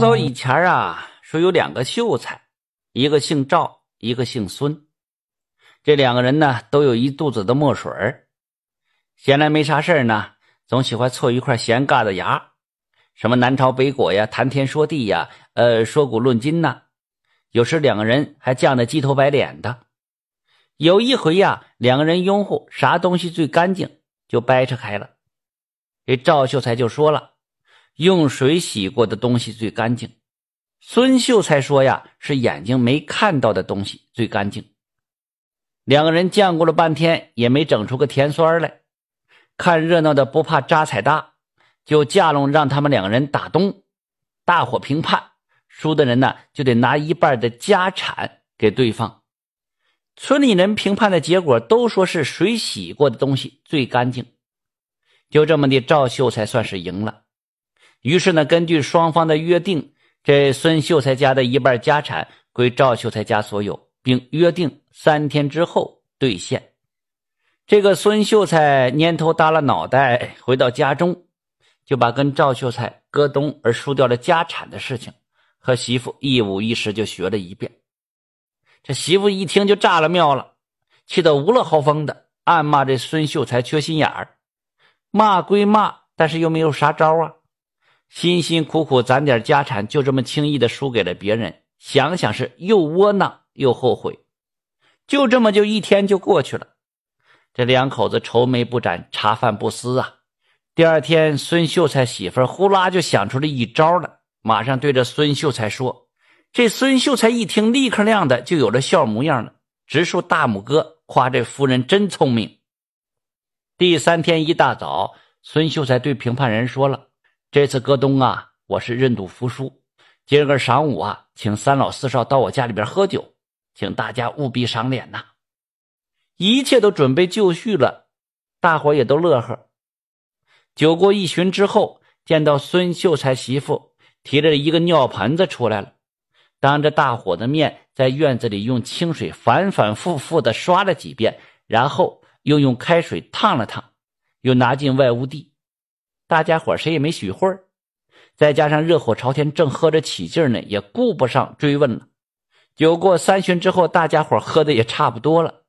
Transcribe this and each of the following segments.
早以前啊，说有两个秀才，一个姓赵，一个姓孙。这两个人呢，都有一肚子的墨水闲来没啥事呢，总喜欢凑一块闲尬的牙，什么南朝北国呀，谈天说地呀，呃，说古论今呐。有时两个人还犟得鸡头白脸的。有一回呀，两个人拥护啥东西最干净，就掰扯开了。这赵秀才就说了。用水洗过的东西最干净。孙秀才说呀，是眼睛没看到的东西最干净。两个人犟过了半天，也没整出个甜酸来。看热闹的不怕扎彩大，就架拢让他们两个人打东。大伙评判，输的人呢就得拿一半的家产给对方。村里人评判的结果都说是水洗过的东西最干净。就这么的，赵秀才算是赢了。于是呢，根据双方的约定，这孙秀才家的一半家产归赵秀才家所有，并约定三天之后兑现。这个孙秀才蔫头耷拉脑袋回到家中，就把跟赵秀才割东而输掉了家产的事情和媳妇一五一十就学了一遍。这媳妇一听就炸了庙了，气得无了嚎风的，暗骂这孙秀才缺心眼儿。骂归骂，但是又没有啥招啊。辛辛苦苦攒点家产，就这么轻易的输给了别人，想想是又窝囊又后悔。就这么就一天就过去了，这两口子愁眉不展，茶饭不思啊。第二天，孙秀才媳妇呼啦就想出了一招了，马上对着孙秀才说：“这孙秀才一听，立刻亮的就有了笑模样了，直竖大拇哥，夸这夫人真聪明。”第三天一大早，孙秀才对评判人说了。这次戈东啊，我是认赌服输。今儿个晌午啊，请三老四少到我家里边喝酒，请大家务必赏脸呐！一切都准备就绪了，大伙也都乐呵。酒过一巡之后，见到孙秀才媳妇提着一个尿盆子出来了，当着大伙的面，在院子里用清水反反复复的刷了几遍，然后又用开水烫了烫，又拿进外屋地。大家伙谁也没许会儿，再加上热火朝天，正喝着起劲呢，也顾不上追问了。酒过三巡之后，大家伙喝的也差不多了。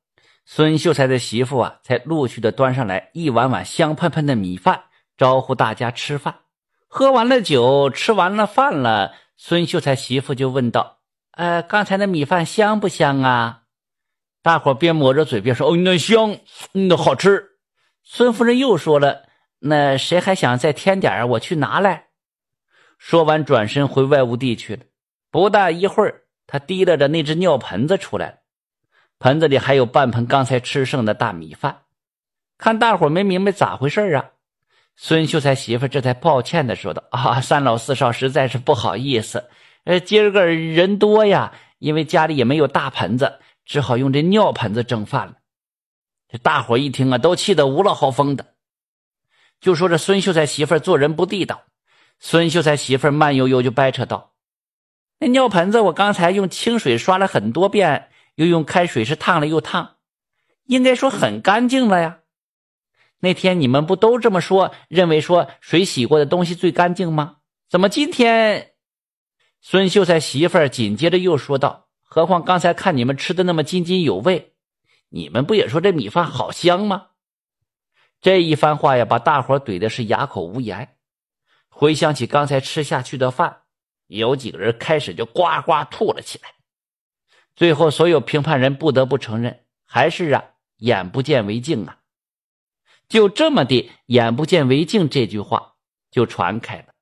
孙秀才的媳妇啊，才陆续的端上来一碗碗香喷喷的米饭，招呼大家吃饭。喝完了酒，吃完了饭了，孙秀才媳妇就问道：“呃，刚才那米饭香不香啊？”大伙边抹着嘴边说：“哦，那香，那好吃。”孙夫人又说了。那谁还想再添点儿我去拿来。说完，转身回外屋地去了。不大一会儿，他提拉着那只尿盆子出来了，盆子里还有半盆刚才吃剩的大米饭。看大伙没明白咋回事啊？孙秀才媳妇这才抱歉的说道：“啊，三老四少实在是不好意思，呃，今儿个人多呀，因为家里也没有大盆子，只好用这尿盆子蒸饭了。”这大伙一听啊，都气得无了嚎风的。就说这孙秀才媳妇做人不地道。孙秀才媳妇慢悠悠就掰扯道：“那尿盆子我刚才用清水刷了很多遍，又用开水是烫了又烫，应该说很干净了呀。那天你们不都这么说，认为说水洗过的东西最干净吗？怎么今天？”孙秀才媳妇紧接着又说道：“何况刚才看你们吃的那么津津有味，你们不也说这米饭好香吗？”这一番话呀，把大伙怼的是哑口无言。回想起刚才吃下去的饭，有几个人开始就呱呱吐了起来。最后，所有评判人不得不承认，还是啊，眼不见为净啊。就这么的，眼不见为净这句话就传开了。